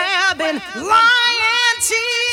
grabbing, lying, cheating,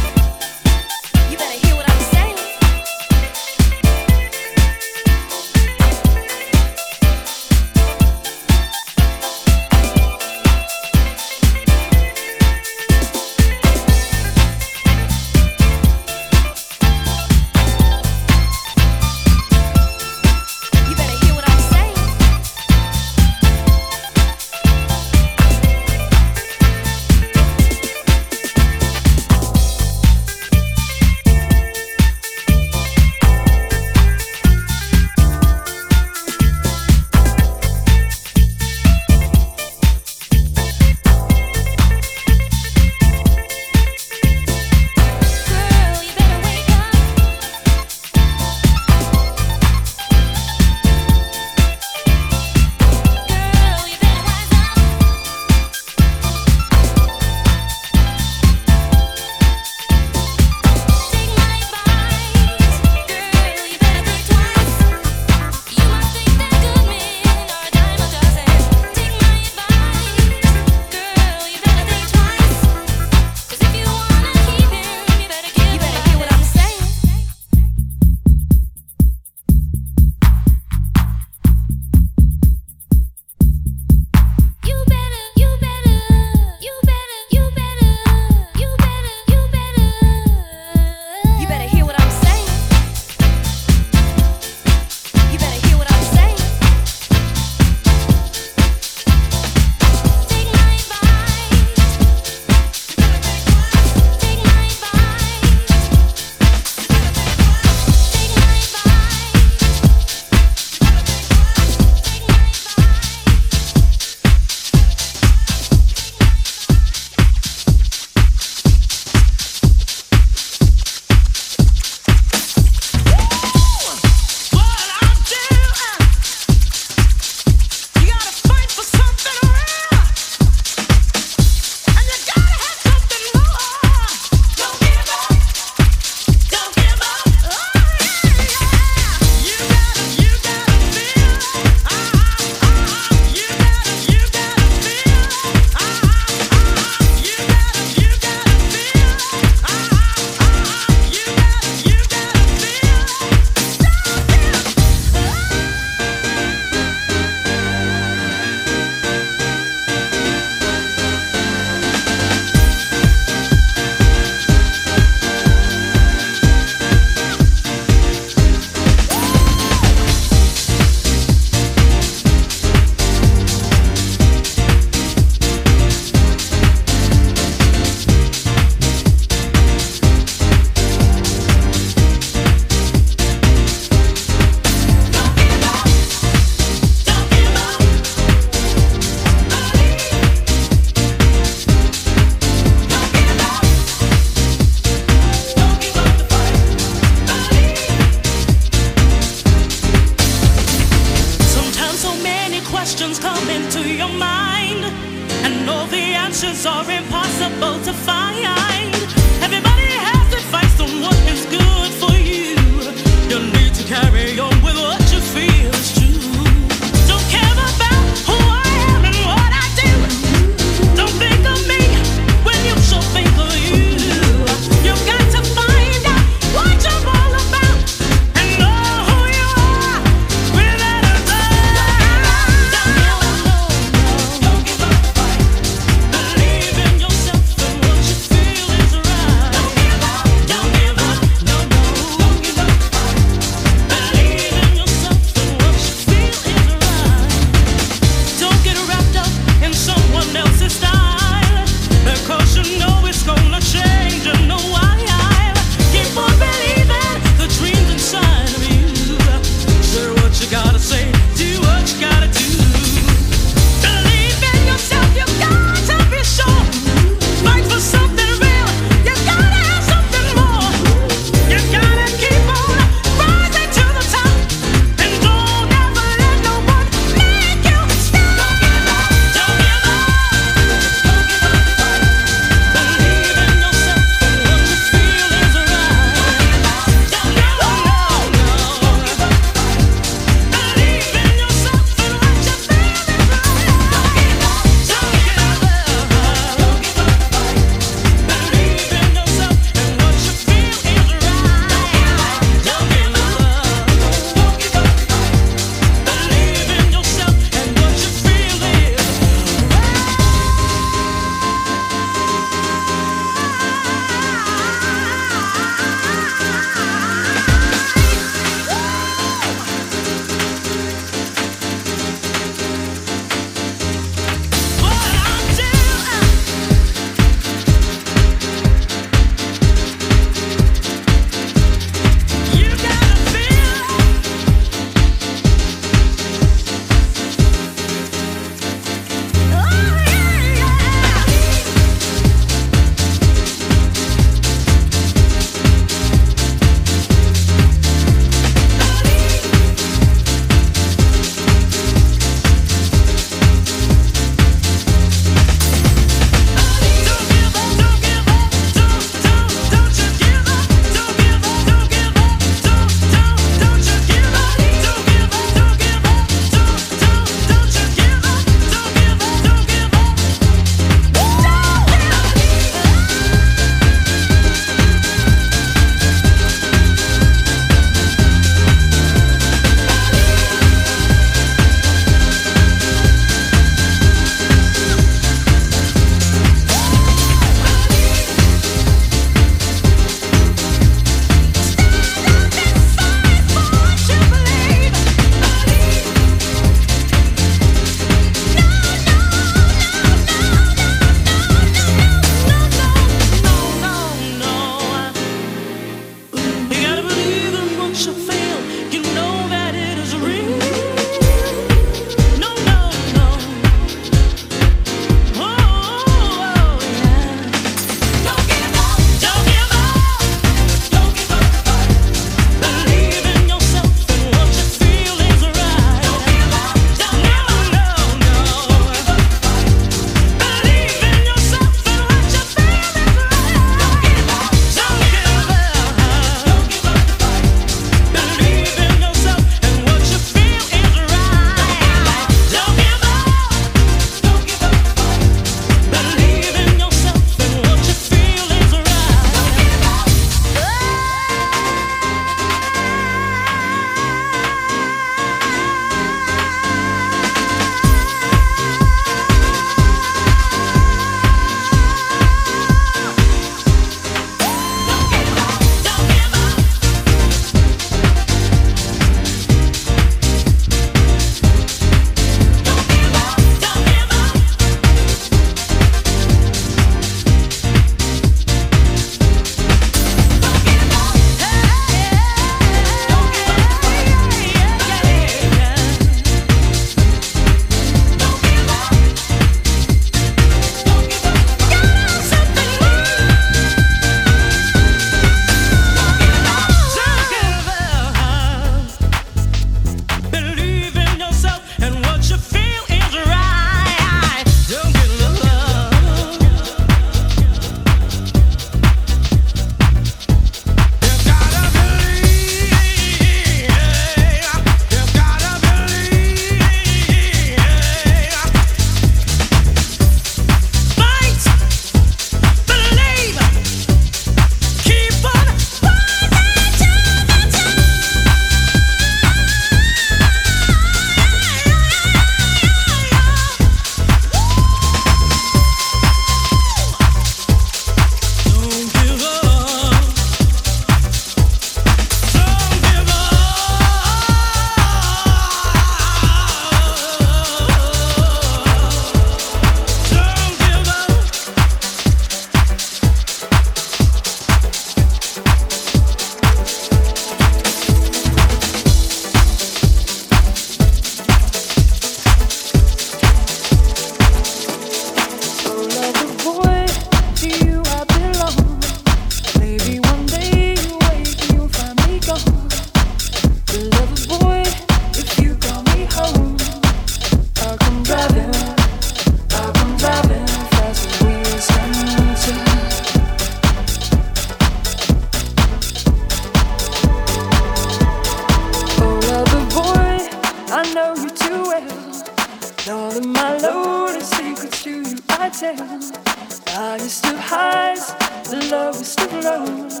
the lowest of lows.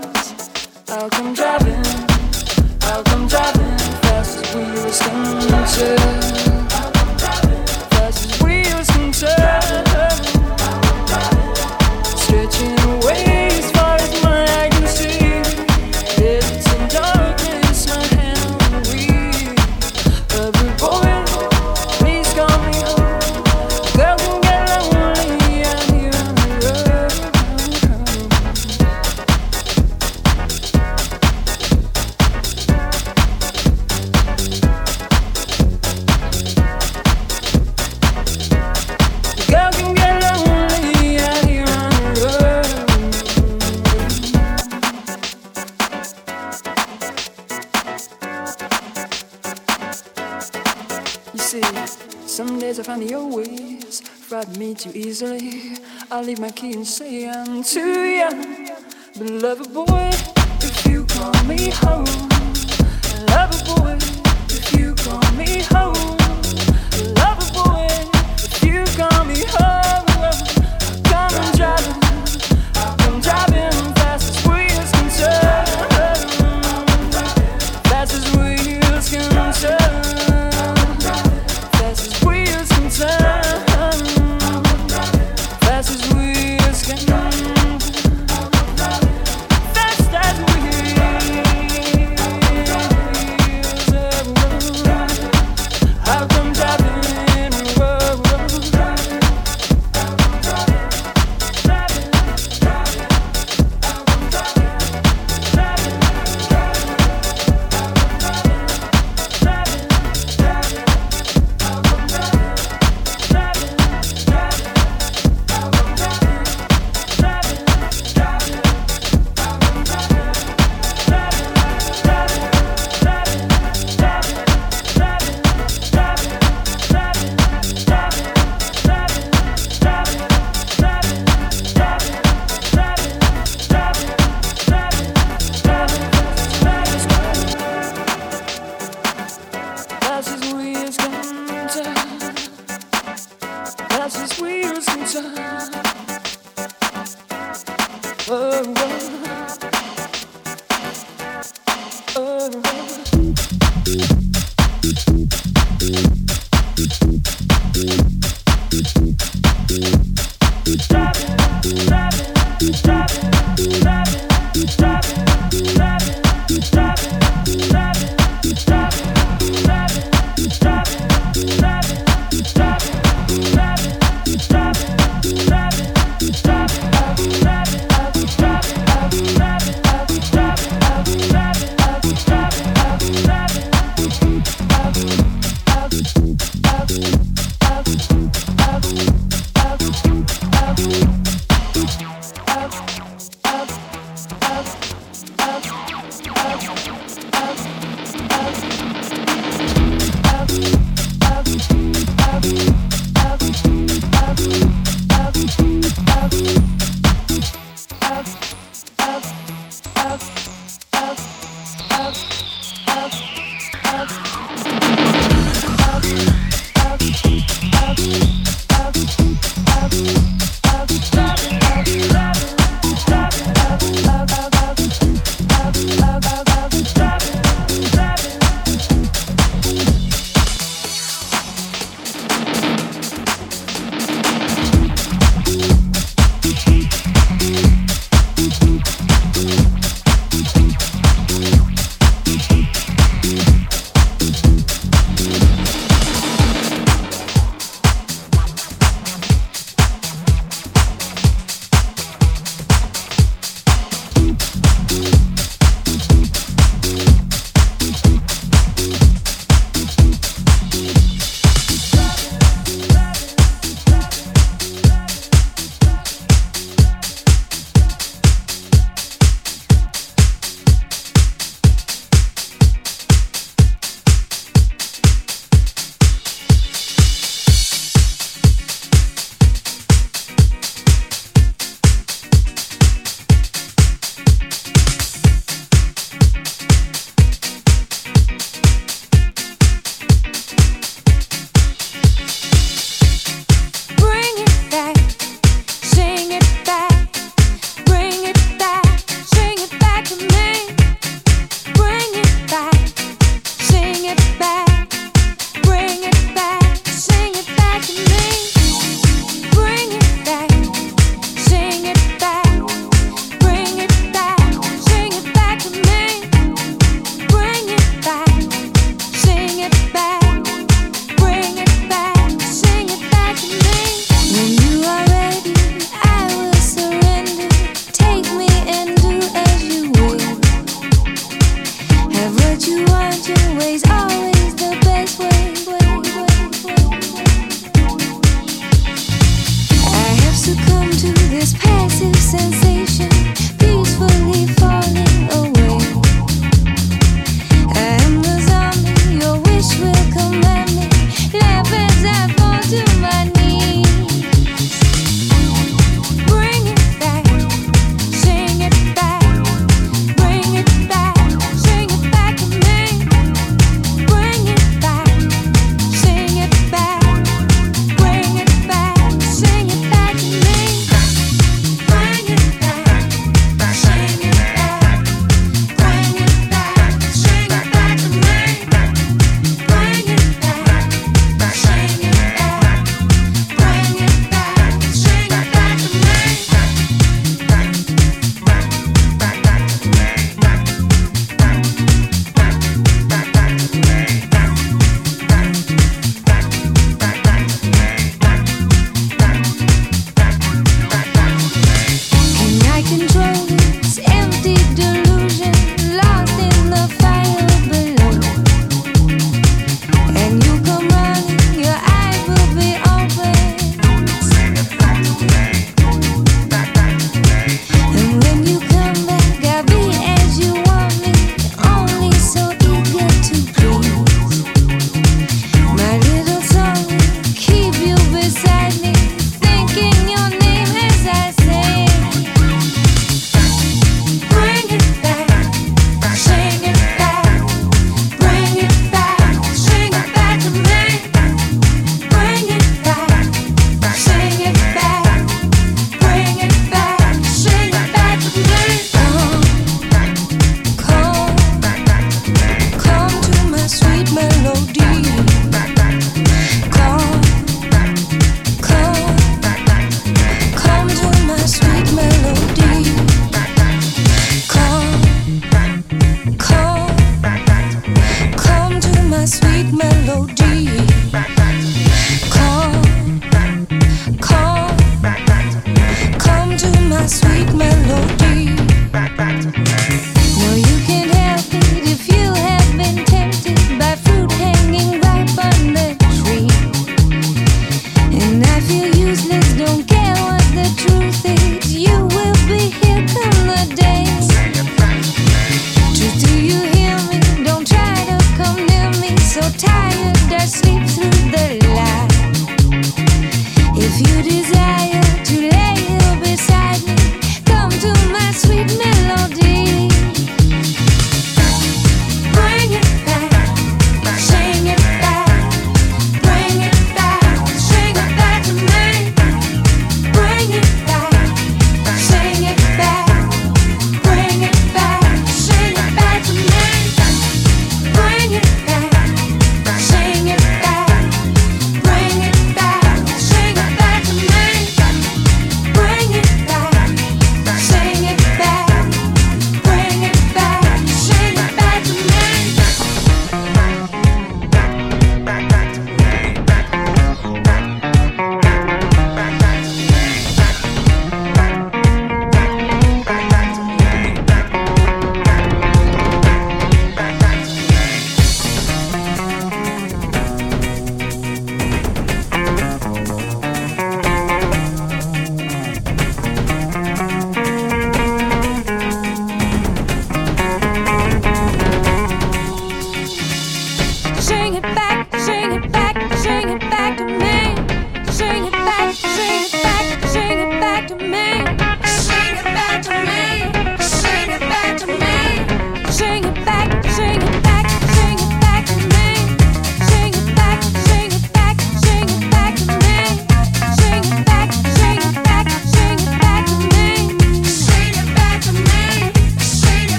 I'll come driving, I'll come driving fast as we were stunted. lovable.